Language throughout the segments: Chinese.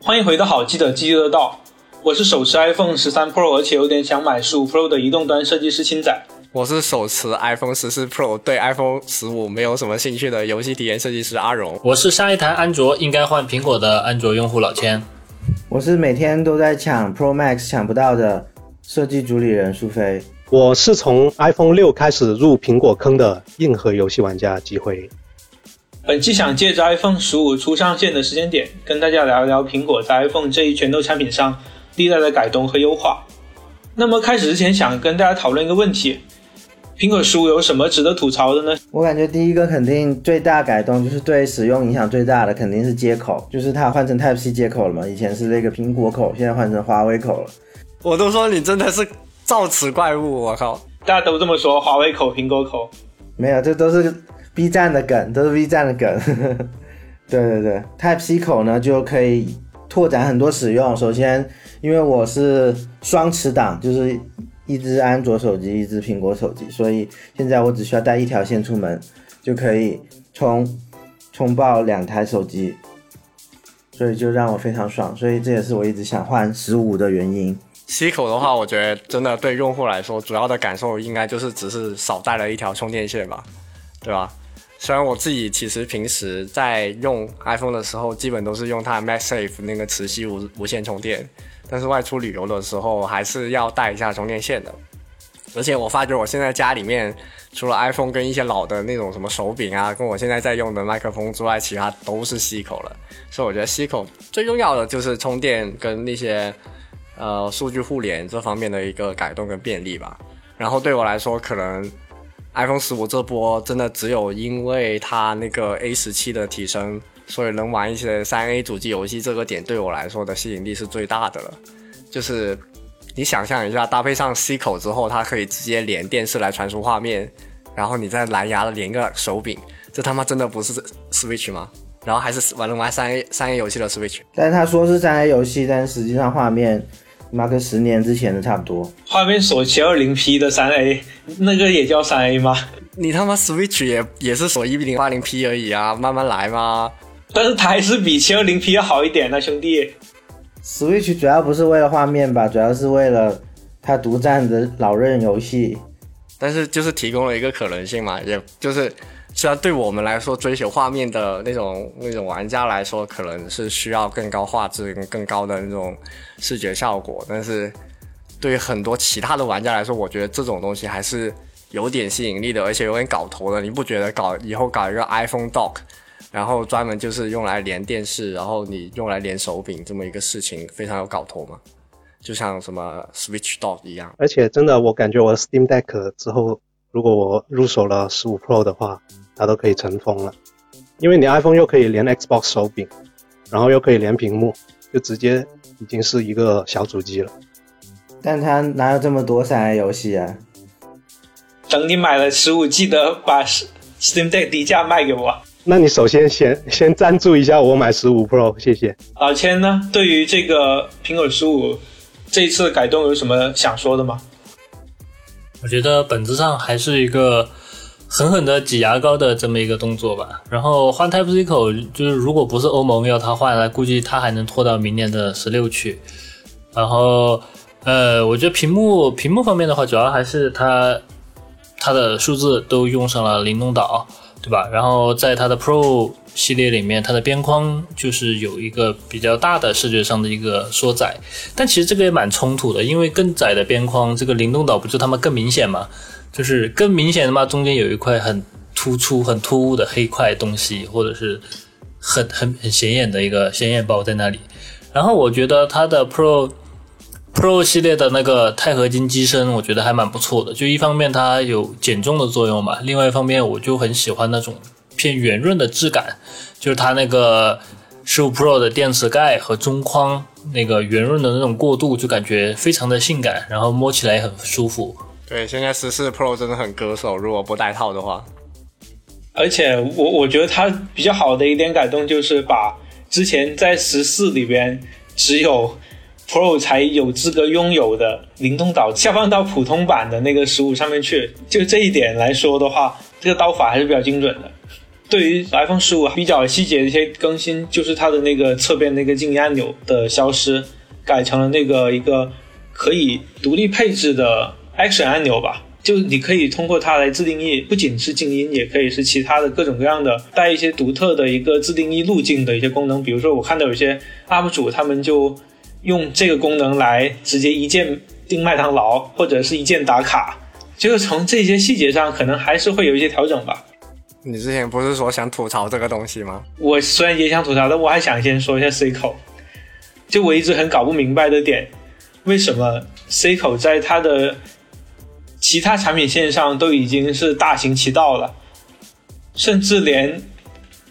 欢迎回到好记的记得到，我是手持 iPhone 十三 Pro，而且有点想买十五 Pro 的移动端设计师青仔。我是手持 iPhone 十四 Pro，对 iPhone 十五没有什么兴趣的游戏体验设计师阿荣。我是上一台安卓应该换苹果的安卓用户老千。我是每天都在抢 Pro Max 抢不到的设计主理人苏菲。我是从 iPhone 六开始入苹果坑的硬核游戏玩家机会。本期想借着 iPhone 十五初上线的时间点，跟大家聊一聊苹果在 iPhone 这一拳头产品上历代的改动和优化。那么开始之前，想跟大家讨论一个问题。苹果十五有什么值得吐槽的呢？我感觉第一个肯定最大改动就是对使用影响最大的肯定是接口，就是它换成 Type C 接口了嘛，以前是那个苹果口，现在换成华为口了。我都说你真的是造此怪物，我靠！大家都这么说，华为口、苹果口，没有，这都是 B 站的梗，都是 B 站的梗。对对对，Type C 口呢就可以拓展很多使用。首先，因为我是双持档，就是。一只安卓手机，一只苹果手机，所以现在我只需要带一条线出门，就可以充充爆两台手机，所以就让我非常爽，所以这也是我一直想换十五的原因。C 口的话，我觉得真的对用户来说，主要的感受应该就是只是少带了一条充电线吧，对吧？虽然我自己其实平时在用 iPhone 的时候，基本都是用它 MagSafe 那个磁吸无无线充电。但是外出旅游的时候还是要带一下充电线的，而且我发觉我现在家里面除了 iPhone 跟一些老的那种什么手柄啊，跟我现在在用的麦克风之外，其他都是 C 口了。所以我觉得 C 口最重要的就是充电跟那些呃数据互联这方面的一个改动跟便利吧。然后对我来说，可能 iPhone 十五这波真的只有因为它那个 A 十七的提升。所以能玩一些三 A 主机游戏，这个点对我来说的吸引力是最大的了。就是你想象一下，搭配上 C 口之后，它可以直接连电视来传输画面，然后你再蓝牙连个手柄，这他妈真的不是 Switch 吗？然后还是玩能玩三 A 三 A 游戏的 Switch。但是他说是三 A 游戏，但实际上画面妈跟十年之前的差不多。画面锁七二零 P 的三 A，那个也叫三 A 吗？你他妈 Switch 也也是锁一零八零 P 而已啊，慢慢来嘛。但是它还是比七二零 P 要好一点呢，兄弟。Switch 主要不是为了画面吧，主要是为了它独占的老任游戏。但是就是提供了一个可能性嘛，也就是虽然对我们来说追求画面的那种那种玩家来说，可能是需要更高画质跟更高的那种视觉效果，但是对于很多其他的玩家来说，我觉得这种东西还是有点吸引力的，而且有点搞头的。你不觉得搞以后搞一个 iPhone Dock？然后专门就是用来连电视，然后你用来连手柄这么一个事情，非常有搞头吗，就像什么 Switch Dock 一样。而且真的，我感觉我 Steam Deck 之后，如果我入手了十五 Pro 的话，它都可以成风了。因为你 iPhone 又可以连 Xbox 手柄，然后又可以连屏幕，就直接已经是一个小主机了。但它哪有这么多三 A 游戏啊？等你买了十五，记得把 Steam Deck 低价卖给我。那你首先先先赞助一下我买十五 Pro，谢谢。老千呢？对于这个苹果十五这一次改动有什么想说的吗？我觉得本质上还是一个狠狠的挤牙膏的这么一个动作吧。然后换 Type C 口，就是如果不是欧盟要它换来，估计它还能拖到明年的十六去。然后，呃，我觉得屏幕屏幕方面的话，主要还是它它的数字都用上了灵动岛。对吧？然后在它的 Pro 系列里面，它的边框就是有一个比较大的视觉上的一个缩窄，但其实这个也蛮冲突的，因为更窄的边框，这个灵动岛不就他妈更明显吗？就是更明显的嘛，中间有一块很突出、很突兀的黑块东西，或者是很很很显眼的一个显眼包在那里。然后我觉得它的 Pro。Pro 系列的那个钛合金机身，我觉得还蛮不错的。就一方面它有减重的作用嘛，另外一方面我就很喜欢那种偏圆润的质感，就是它那个十五 Pro 的电池盖和中框那个圆润的那种过渡，就感觉非常的性感，然后摸起来也很舒服。对，现在十四 Pro 真的很割手，如果不带套的话。而且我我觉得它比较好的一点改动就是把之前在十四里边只有。Pro 才有资格拥有的灵动岛下放到普通版的那个十五上面去，就这一点来说的话，这个刀法还是比较精准的。对于 iPhone 十五比较细节的一些更新，就是它的那个侧边那个静音按钮的消失，改成了那个一个可以独立配置的 Action 按钮吧。就你可以通过它来自定义，不仅是静音，也可以是其他的各种各样的带一些独特的一个自定义路径的一些功能。比如说，我看到有些 UP 主他们就用这个功能来直接一键订麦当劳，或者是一键打卡。就是从这些细节上，可能还是会有一些调整吧。你之前不是说想吐槽这个东西吗？我虽然也想吐槽，但我还想先说一下 C 口。就我一直很搞不明白的点，为什么 C 口在它的其他产品线上都已经是大行其道了，甚至连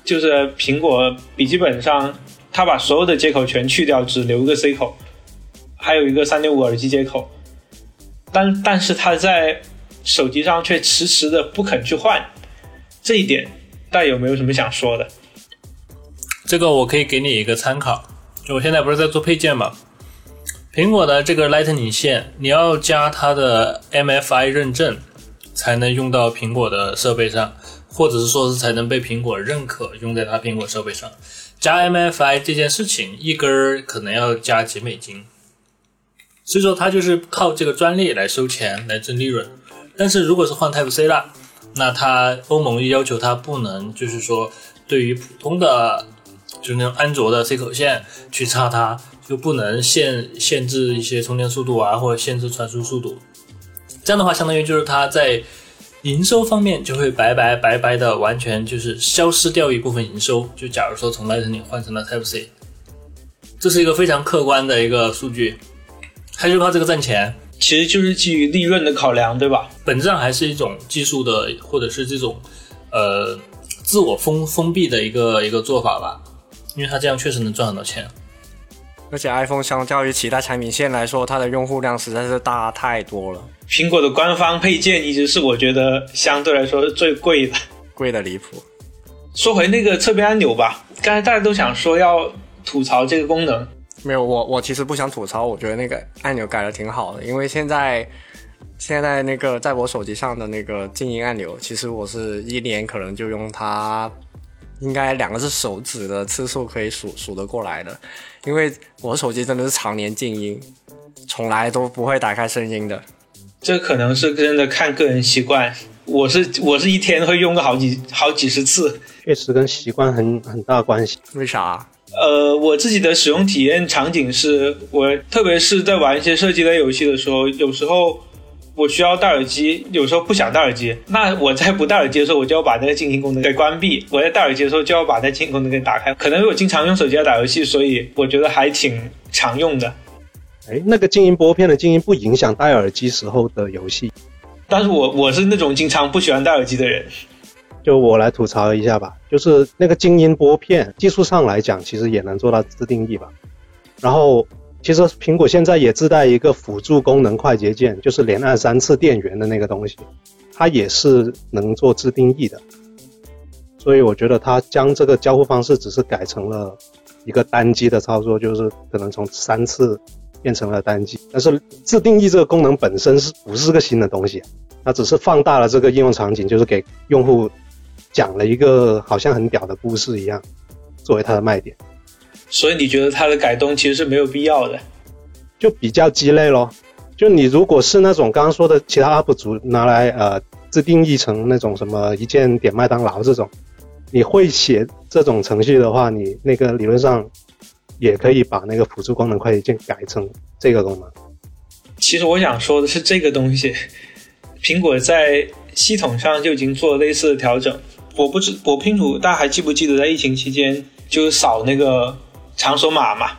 就是苹果笔记本上，它把所有的接口全去掉，只留一个 C 口，还有一个三点五耳机接口，但但是它在手机上却迟迟的不肯去换。这一点，大家有没有什么想说的？这个我可以给你一个参考，我现在不是在做配件嘛，苹果的这个 Lightning 线，你要加它的 MFI 认证，才能用到苹果的设备上，或者是说是才能被苹果认可用在它苹果设备上。加 MFI 这件事情，一根儿可能要加几美金，所以说它就是靠这个专利来收钱来挣利润。但是如果是换 Type C 了，那它欧盟要求它不能，就是说对于普通的，就是那种安卓的 C 口线去插它，就不能限限制一些充电速度啊，或者限制传输速度。这样的话，相当于就是它在营收方面就会白白白白的完全就是消失掉一部分营收。就假如说从 Lightning 换成了 Type C，这是一个非常客观的一个数据，它就靠这个赚钱。其实就是基于利润的考量，对吧？本质上还是一种技术的，或者是这种，呃，自我封封闭的一个一个做法吧，因为它这样确实能赚很多钱。而且 iPhone 相较于其他产品线来说，它的用户量实在是大太多了，苹果的官方配件一直是我觉得相对来说是最贵的，贵的离谱。说回那个侧边按钮吧，刚才大家都想说要吐槽这个功能，没有，我我其实不想吐槽，我觉得那个按钮改的挺好的，因为现在现在那个在我手机上的那个静音按钮，其实我是一年可能就用它，应该两个是手指的次数可以数数得过来的，因为我手机真的是常年静音，从来都不会打开声音的。这可能是真的看个人习惯。我是我是一天会用个好几好几十次，确实跟习惯很很大关系。为啥？呃，我自己的使用体验场景是我，特别是在玩一些射击类游戏的时候，有时候我需要戴耳机，有时候不想戴耳机。那我在不戴耳机的时候，我就要把那个静音功能给关闭；我在戴耳机的时候，就要把那静音功能给打开。可能我经常用手机来打游戏，所以我觉得还挺常用的。哎，那个静音拨片的静音不影响戴耳机时候的游戏。但是我我是那种经常不喜欢戴耳机的人。就我来吐槽一下吧，就是那个静音拨片，技术上来讲，其实也能做到自定义吧。然后，其实苹果现在也自带一个辅助功能快捷键，就是连按三次电源的那个东西，它也是能做自定义的。所以我觉得它将这个交互方式只是改成了一个单击的操作，就是可能从三次变成了单击。但是自定义这个功能本身是不是个新的东西？它只是放大了这个应用场景，就是给用户。讲了一个好像很屌的故事一样，作为它的卖点。所以你觉得它的改动其实是没有必要的，就比较鸡肋咯。就你如果是那种刚刚说的其他 UP 主拿来呃自定义成那种什么一键点麦当劳这种，你会写这种程序的话，你那个理论上也可以把那个辅助功能快捷键改成这个功能。其实我想说的是这个东西，苹果在系统上就已经做了类似的调整。我不知我不清楚，大家还记不记得在疫情期间就是扫那个场所码嘛？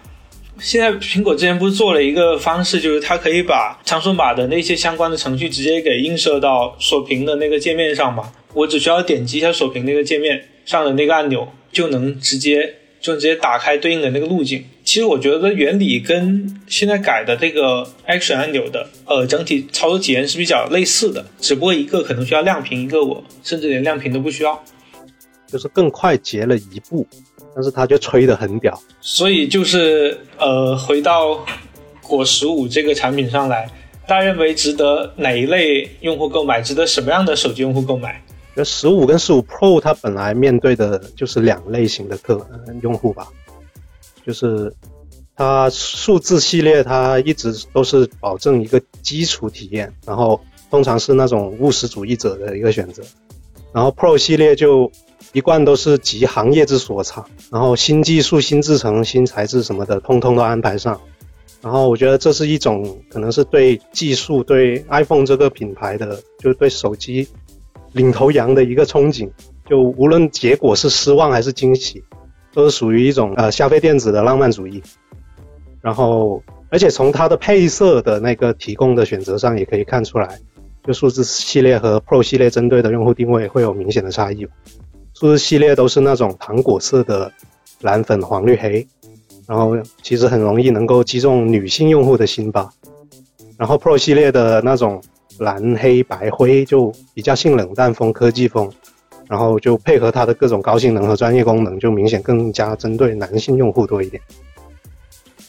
现在苹果之前不是做了一个方式，就是它可以把场所码的那些相关的程序直接给映射到锁屏的那个界面上嘛？我只需要点击一下锁屏那个界面上的那个按钮，就能直接就直接打开对应的那个路径。其实我觉得原理跟现在改的这个 Action 按钮的呃整体操作体验是比较类似的，只不过一个可能需要亮屏，一个我甚至连亮屏都不需要，就是更快捷了一步，但是它就吹得很屌。所以就是呃回到果十五这个产品上来，大家认为值得哪一类用户购买？值得什么样的手机用户购买？觉得十五跟十五 Pro 它本来面对的就是两类型的客呃用户吧，就是它数字系列它一直都是保证一个基础体验，然后通常是那种务实主义者的一个选择，然后 Pro 系列就一贯都是集行业之所长，然后新技术、新制程、新材质什么的，通通都安排上。然后我觉得这是一种可能是对技术、对 iPhone 这个品牌的，就是对手机领头羊的一个憧憬。就无论结果是失望还是惊喜，都是属于一种呃消费电子的浪漫主义。然后，而且从它的配色的那个提供的选择上也可以看出来，就数字系列和 Pro 系列针对的用户定位会有明显的差异。Pro 系列都是那种糖果色的蓝、粉、黄、绿、黑。然后其实很容易能够击中女性用户的心吧。然后 Pro 系列的那种蓝黑白灰就比较性冷淡风、科技风，然后就配合它的各种高性能和专业功能，就明显更加针对男性用户多一点。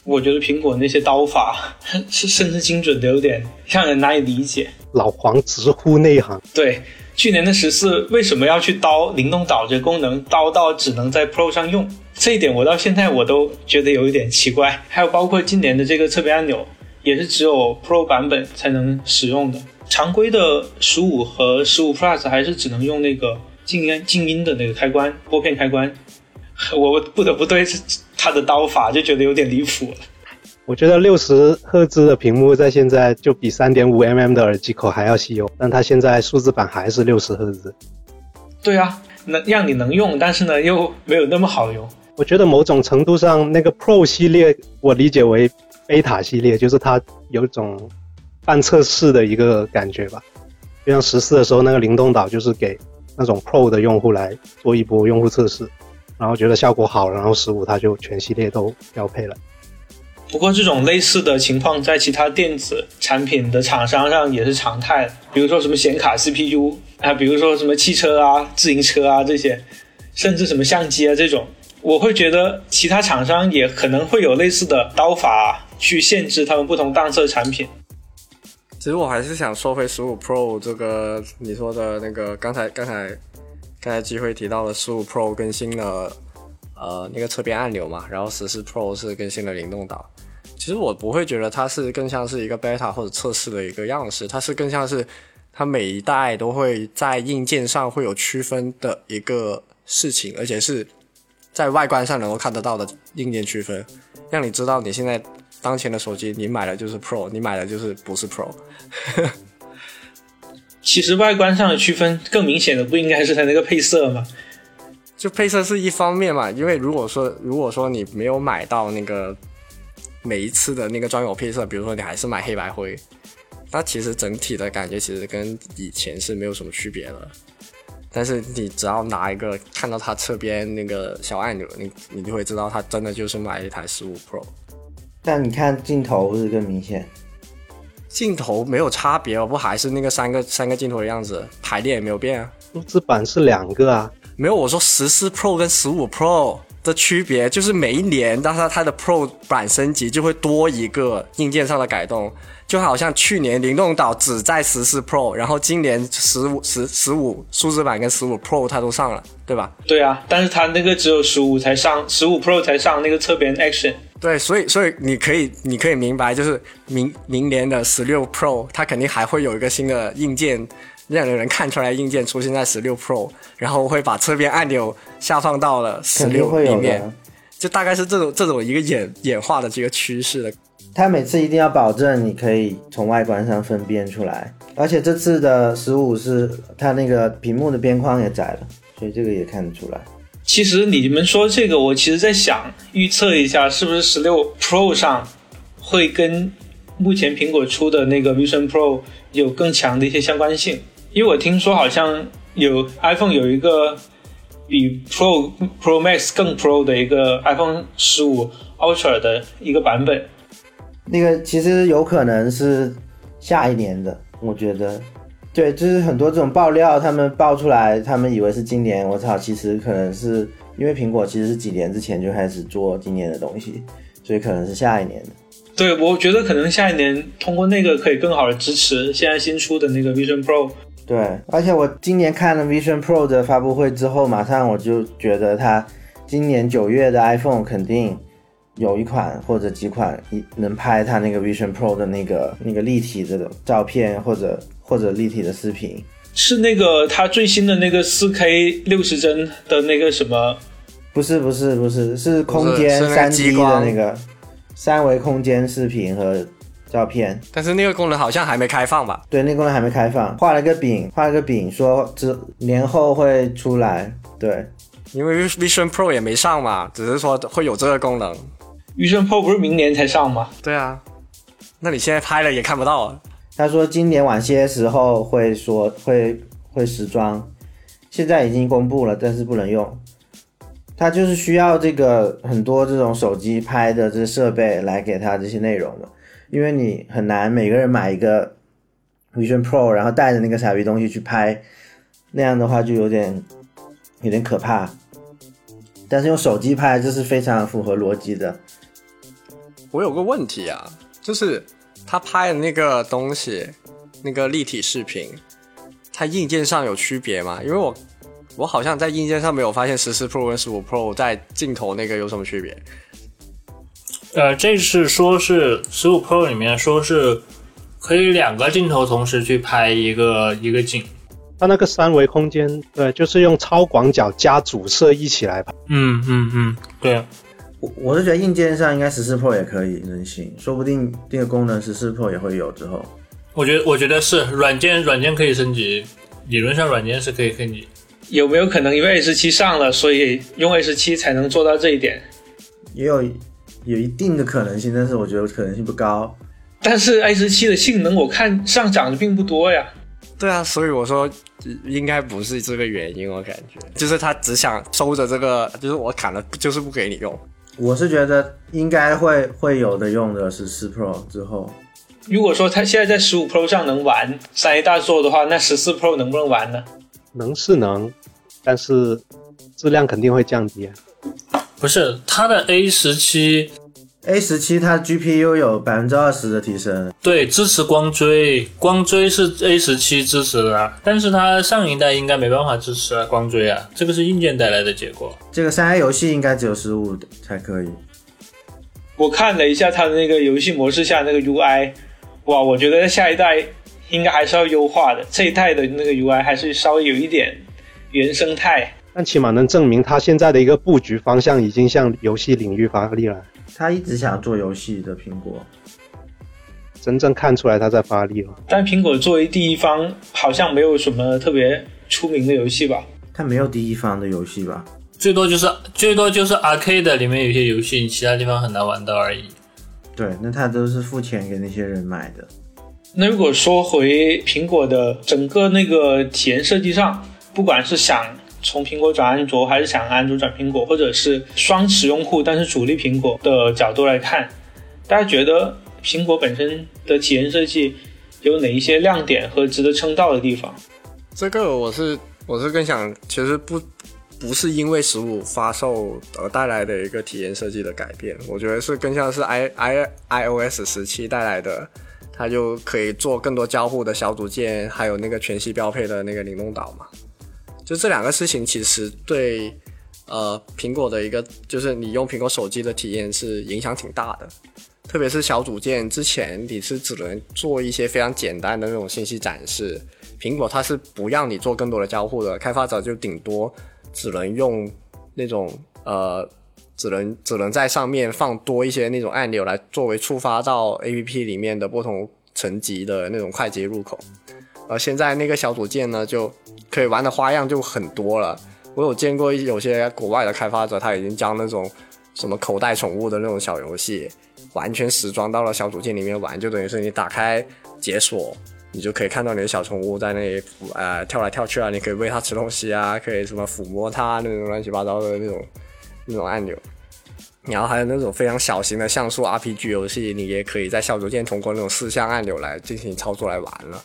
我觉得苹果那些刀法 是甚至精准的有点让人难以理解。老黄直呼内行。对，去年的十四为什么要去刀灵动岛这功能，刀到只能在 Pro 上用？这一点我到现在我都觉得有一点奇怪。还有包括今年的这个侧边按钮，也是只有 Pro 版本才能使用的。常规的十五和十五 Plus 还是只能用那个静音静音的那个开关拨片开关。我不得不对它的刀法就觉得有点离谱了。我觉得六十赫兹的屏幕在现在就比三点五 mm 的耳机口还要稀有，但它现在数字版还是六十赫兹。对啊，能让你能用，但是呢又没有那么好用。我觉得某种程度上，那个 Pro 系列我理解为贝塔系列，就是它有种半测试的一个感觉吧。就像十四的时候，那个灵动岛就是给那种 Pro 的用户来做一波用户测试，然后觉得效果好，然后十五它就全系列都标配了。不过这种类似的情况在其他电子产品的厂商上也是常态，比如说什么显卡、CPU 啊，比如说什么汽车啊、自行车啊这些，甚至什么相机啊这种。我会觉得其他厂商也可能会有类似的刀法去限制他们不同档次的产品。其实我还是想说回十五 Pro 这个你说的那个，刚才刚才刚才机会提到了十五 Pro 更新了呃那个侧边按钮嘛，然后十四 Pro 是更新了灵动岛。其实我不会觉得它是更像是一个 beta 或者测试的一个样式，它是更像是它每一代都会在硬件上会有区分的一个事情，而且是。在外观上能够看得到的硬件区分，让你知道你现在当前的手机，你买的就是 Pro，你买的就是不是 Pro。其实外观上的区分更明显的不应该是它那个配色吗？就配色是一方面嘛，因为如果说如果说你没有买到那个每一次的那个专有配色，比如说你还是买黑白灰，那其实整体的感觉其实跟以前是没有什么区别的。但是你只要拿一个看到它侧边那个小按钮，你你就会知道它真的就是买一台十五 Pro。但你看镜头是更明显，镜头没有差别哦，不还是那个三个三个镜头的样子，排列也没有变啊。数字版是两个啊，没有我说十四 Pro 跟十五 Pro 的区别，就是每一年当它它的 Pro 版升级就会多一个硬件上的改动。就好像去年灵动岛只在十四 Pro，然后今年十五十十五数字版跟十五 Pro 它都上了，对吧？对啊，但是它那个只有十五才上，十五 Pro 才上那个侧边 Action。对，所以所以你可以你可以明白，就是明明年的十六 Pro 它肯定还会有一个新的硬件，让人看出来硬件出现在十六 Pro，然后会把侧边按钮下放到了十六里面，就大概是这种这种一个演演化的这个趋势的。它每次一定要保证你可以从外观上分辨出来，而且这次的十五是它那个屏幕的边框也窄了，所以这个也看得出来。其实你们说这个，我其实在想预测一下，是不是十六 Pro 上会跟目前苹果出的那个 Vision Pro 有更强的一些相关性？因为我听说好像有 iPhone 有一个比 Pro Pro Max 更 Pro 的一个 iPhone 十五 Ultra 的一个版本。那个其实有可能是下一年的，我觉得，对，就是很多这种爆料，他们爆出来，他们以为是今年，我操，其实可能是因为苹果其实是几年之前就开始做今年的东西，所以可能是下一年的。对，我觉得可能下一年通过那个可以更好的支持现在新出的那个 Vision Pro。对，而且我今年看了 Vision Pro 的发布会之后，马上我就觉得它今年九月的 iPhone 肯定有一款或者几款一能拍它那个 Vision Pro 的那个那个立体的照片或者或者立体的视频。是那个它最新的那个四 K 六十帧的那个什么？不是不是不是，是空间三激 D 的那个三维空间视频和照片。但是那个功能好像还没开放吧？对，那个功能还没开放，画了个饼，画了个饼，说之年后会出来。对，因为 Vision Pro 也没上嘛，只是说会有这个功能。Vision Pro 不是明年才上吗？对啊，那你现在拍了也看不到啊。他说今年晚些时候会说会会时装，现在已经公布了，但是不能用。他就是需要这个很多这种手机拍的这设备来给他这些内容的，因为你很难每个人买一个 Vision Pro，然后带着那个傻逼东西去拍，那样的话就有点有点可怕。但是用手机拍这是非常符合逻辑的。我有个问题啊，就是他拍的那个东西，那个立体视频，它硬件上有区别吗？因为我我好像在硬件上没有发现十四 Pro 跟十五 Pro 在镜头那个有什么区别。呃，这是说是十五 Pro 里面说是可以两个镜头同时去拍一个一个景。它那个三维空间，对，就是用超广角加主摄一起来拍。嗯嗯嗯，对，我我是觉得硬件上应该十四 Pro 也可以能行，说不定这个功能十四 Pro 也会有之后。我觉得我觉得是软件软件可以升级，理论上软件是可以升级。有没有可能因为 S 七上了，所以用 S 七才能做到这一点？也有有一定的可能性，但是我觉得可能性不高。但是 S 七的性能我看上涨的并不多呀。对啊，所以我说应该不是这个原因，我感觉就是他只想收着这个，就是我砍了，就是不给你用。我是觉得应该会会有的用的十四 Pro 之后，如果说它现在在十五 Pro 上能玩三 A 大作的话，那十四 Pro 能不能玩呢？能是能，但是质量肯定会降低啊。不是它的 A 十七 A 十七它 GPU 有百分之二十的提升，对支持光追，光追是 A 十七支持的啊，但是它上一代应该没办法支持啊光追啊，这个是硬件带来的结果。这个三 A 游戏应该只有十五才可以。我看了一下它的那个游戏模式下那个 UI，哇，我觉得下一代应该还是要优化的。这一代的那个 UI 还是稍微有一点原生态。但起码能证明它现在的一个布局方向已经向游戏领域发力了，他一直想做游戏的苹果，真正看出来他在发力了。但苹果作为第一方，好像没有什么特别出名的游戏吧？它没有第一方的游戏吧？最多就是最多就是 Arcade 里面有些游戏，你其他地方很难玩到而已。对，那他都是付钱给那些人买的。那如果说回苹果的整个那个体验设计上，不管是想从苹果转安卓，还是想安卓转苹果，或者是双持用户但是主力苹果的角度来看，大家觉得苹果本身的体验设计有哪一些亮点和值得称道的地方？这个我是我是更想，其实不不是因为十五发售而带来的一个体验设计的改变，我觉得是更像是 i i iOS 十七带来的，它就可以做更多交互的小组件，还有那个全系标配的那个灵动岛嘛。就这两个事情，其实对呃苹果的一个就是你用苹果手机的体验是影响挺大的。特别是小组件，之前你是只能做一些非常简单的那种信息展示，苹果它是不让你做更多的交互的，开发者就顶多只能用那种呃，只能只能在上面放多一些那种按钮来作为触发到 APP 里面的不同层级的那种快捷入口。而现在那个小组件呢，就可以玩的花样就很多了。我有见过有些国外的开发者，他已经将那种什么口袋宠物的那种小游戏，完全时装到了小组件里面玩，就等于是你打开解锁，你就可以看到你的小宠物在那里呃跳来跳去啊，你可以喂它吃东西啊，可以什么抚摸它那种乱七八糟的那种那种按钮。然后还有那种非常小型的像素 RPG 游戏，你也可以在小组件通过那种四项按钮来进行操作来玩了。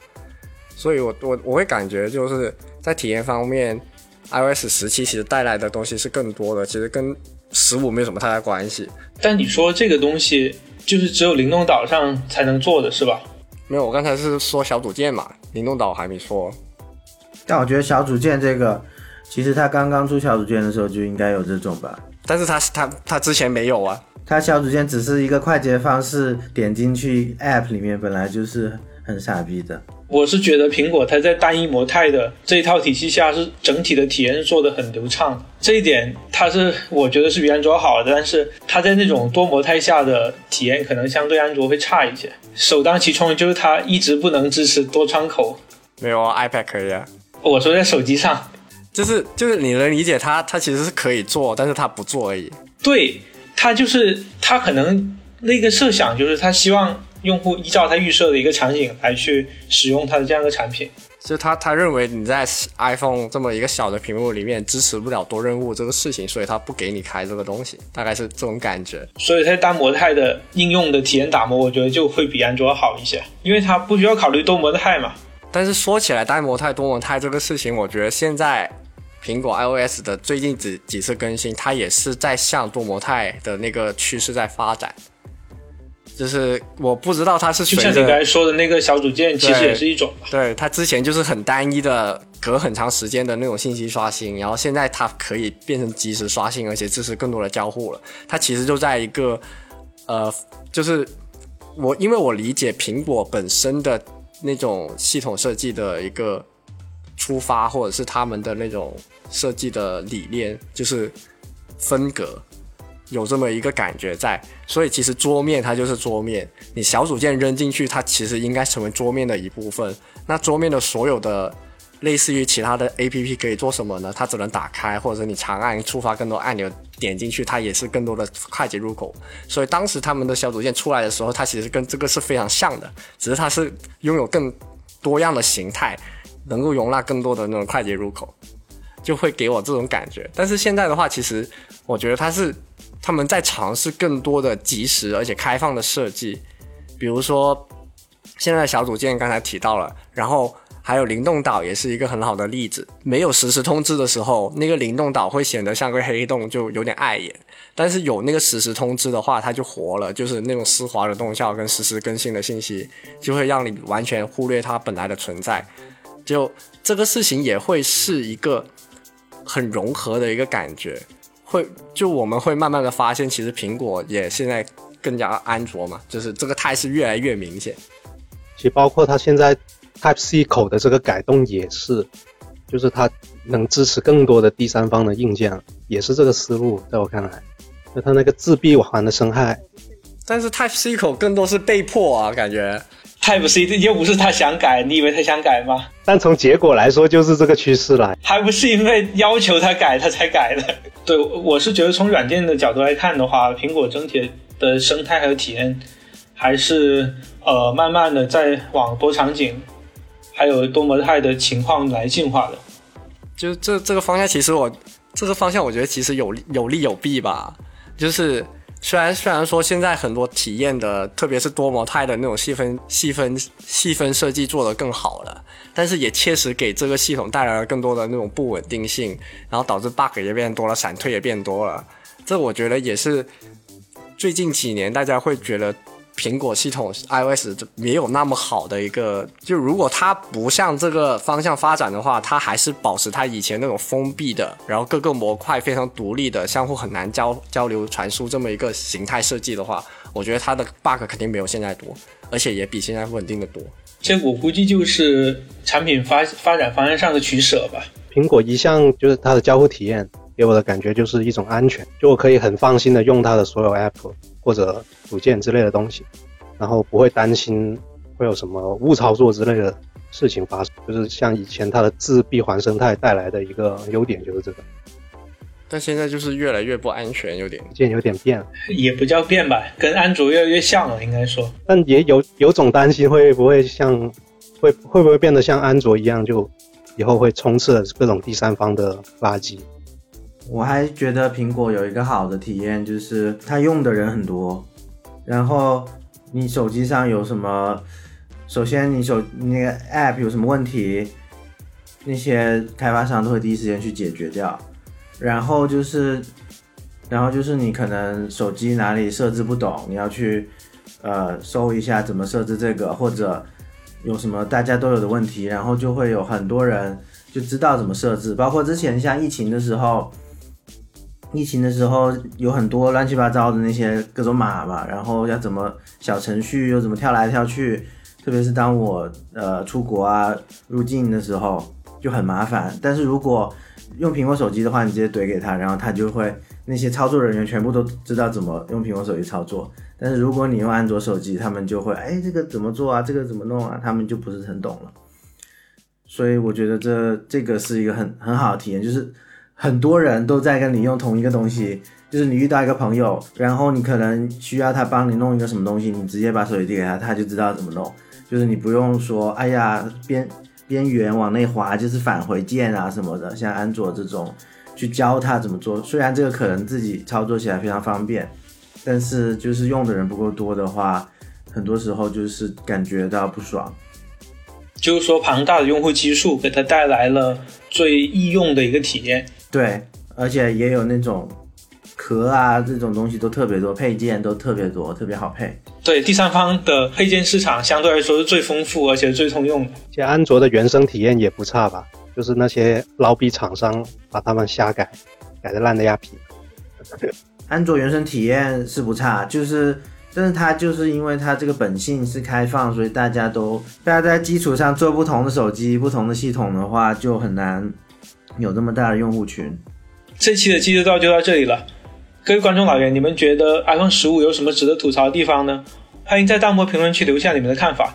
所以我我我会感觉就是在体验方面，iOS 十七其实带来的东西是更多的，其实跟十五没有什么太大关系。但你说这个东西就是只有灵动岛上才能做的是吧？没有，我刚才是说小组件嘛，灵动岛还没说。但我觉得小组件这个，其实它刚刚出小组件的时候就应该有这种吧。但是它它它之前没有啊，它小组件只是一个快捷方式，点进去 App 里面本来就是很傻逼的。我是觉得苹果它在单一模态的这一套体系下是整体的体验是做的很流畅，这一点它是我觉得是比安卓好的，但是它在那种多模态下的体验可能相对安卓会差一些。首当其冲就是它一直不能支持多窗口。没有啊，iPad 可以啊。我说在手机上，就是就是你能理解它，它其实是可以做，但是它不做而已。对它就是它可能那个设想就是它希望。用户依照他预设的一个场景来去使用他的这样的产品，就他他认为你在 iPhone 这么一个小的屏幕里面支持不了多任务这个事情，所以他不给你开这个东西，大概是这种感觉。所以它单模态的应用的体验打磨，我觉得就会比安卓好一些，因为它不需要考虑多模态嘛。但是说起来单模态、多模态这个事情，我觉得现在苹果 iOS 的最近几几次更新，它也是在向多模态的那个趋势在发展。就是我不知道它是就像你刚才说的那个小组件，其实也是一种。对，它之前就是很单一的，隔很长时间的那种信息刷新，然后现在它可以变成及时刷新，而且支持更多的交互了。它其实就在一个，呃，就是我因为我理解苹果本身的那种系统设计的一个出发，或者是他们的那种设计的理念，就是分隔。有这么一个感觉在，所以其实桌面它就是桌面，你小组件扔进去，它其实应该成为桌面的一部分。那桌面的所有的类似于其他的 A P P 可以做什么呢？它只能打开，或者你长按触发更多按钮，点进去它也是更多的快捷入口。所以当时他们的小组件出来的时候，它其实跟这个是非常像的，只是它是拥有更多样的形态，能够容纳更多的那种快捷入口，就会给我这种感觉。但是现在的话，其实我觉得它是。他们在尝试更多的即时而且开放的设计，比如说现在小组件刚才提到了，然后还有灵动岛也是一个很好的例子。没有实时通知的时候，那个灵动岛会显得像个黑洞，就有点碍眼；但是有那个实时通知的话，它就活了，就是那种丝滑的动效跟实时更新的信息，就会让你完全忽略它本来的存在。就这个事情也会是一个很融合的一个感觉。会就我们会慢慢的发现，其实苹果也现在更加安卓嘛，就是这个态势越来越明显。其实包括它现在 Type C 口的这个改动也是，就是它能支持更多的第三方的硬件，也是这个思路。在我看来，那它那个自闭环的伤害，但是 Type C 口更多是被迫啊，感觉。Type C 又不是他想改，你以为他想改吗？但从结果来说，就是这个趋势了。还不是因为要求他改，他才改的。对，我是觉得从软件的角度来看的话，苹果整体的生态还有体验，还是呃慢慢的在往多场景，还有多模态的情况来进化的。就这这个方向，其实我这个方向，我觉得其实有有利有弊吧，就是。虽然虽然说现在很多体验的，特别是多模态的那种细分细分细分设计做得更好了，但是也确实给这个系统带来了更多的那种不稳定性，然后导致 bug 也变多了，闪退也变多了。这我觉得也是最近几年大家会觉得。苹果系统 iOS 没有那么好的一个，就如果它不向这个方向发展的话，它还是保持它以前那种封闭的，然后各个模块非常独立的，相互很难交交流传输这么一个形态设计的话，我觉得它的 bug 肯定没有现在多，而且也比现在稳定的多。这我估计就是产品发发展方案上的取舍吧。苹果一向就是它的交互体验给我的感觉就是一种安全，就我可以很放心的用它的所有 app。或者组件之类的东西，然后不会担心会有什么误操作之类的事情发生，就是像以前它的自闭环生态带来的一个优点就是这个。但现在就是越来越不安全，有点，渐有点变了，也不叫变吧，跟安卓越来越像了，应该说。但也有有种担心会不会像，会会不会变得像安卓一样，就以后会充斥各种第三方的垃圾。我还觉得苹果有一个好的体验，就是它用的人很多。然后你手机上有什么，首先你手那个 App 有什么问题，那些开发商都会第一时间去解决掉。然后就是，然后就是你可能手机哪里设置不懂，你要去呃搜一下怎么设置这个，或者有什么大家都有的问题，然后就会有很多人就知道怎么设置。包括之前像疫情的时候，疫情的时候有很多乱七八糟的那些各种码嘛，然后要怎么小程序又怎么跳来跳去，特别是当我呃出国啊入境的时候就很麻烦。但是如果用苹果手机的话，你直接怼给他，然后他就会那些操作人员全部都知道怎么用苹果手机操作。但是如果你用安卓手机，他们就会哎这个怎么做啊，这个怎么弄啊，他们就不是很懂了。所以我觉得这这个是一个很很好的体验，就是很多人都在跟你用同一个东西，就是你遇到一个朋友，然后你可能需要他帮你弄一个什么东西，你直接把手机递给他，他就知道怎么弄，就是你不用说哎呀边边缘往内滑就是返回键啊什么的，像安卓这种去教他怎么做，虽然这个可能自己操作起来非常方便。但是就是用的人不够多的话，很多时候就是感觉到不爽。就是说，庞大的用户基数给它带来了最易用的一个体验。对，而且也有那种壳啊这种东西都特别多，配件都特别多，特别好配。对，第三方的配件市场相对来说是最丰富而且最通用的。其实安卓的原生体验也不差吧，就是那些老逼厂商把他们瞎改，改的烂的要皮。安卓原生体验是不差，就是，但是它就是因为它这个本性是开放，所以大家都大家在基础上做不同的手机、不同的系统的话，就很难有这么大的用户群。这期的机制道就到这里了，各位观众老爷，你们觉得 iPhone 十五有什么值得吐槽的地方呢？欢迎在弹幕评论区留下你们的看法。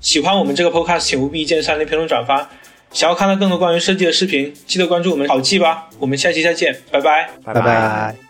喜欢我们这个 Podcast，请务必一键三连、评论、转发。想要看到更多关于设计的视频，记得关注我们好记吧。我们下期再见，拜拜，拜拜。